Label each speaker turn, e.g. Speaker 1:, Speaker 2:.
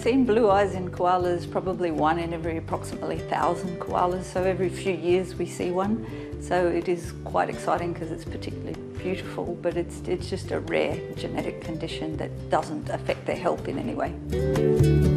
Speaker 1: Seen blue eyes in koalas, probably one in every approximately thousand koalas. So every few years we see one. So it is quite exciting because it's particularly beautiful, but it's, it's just a rare genetic condition that doesn't affect their health in any way.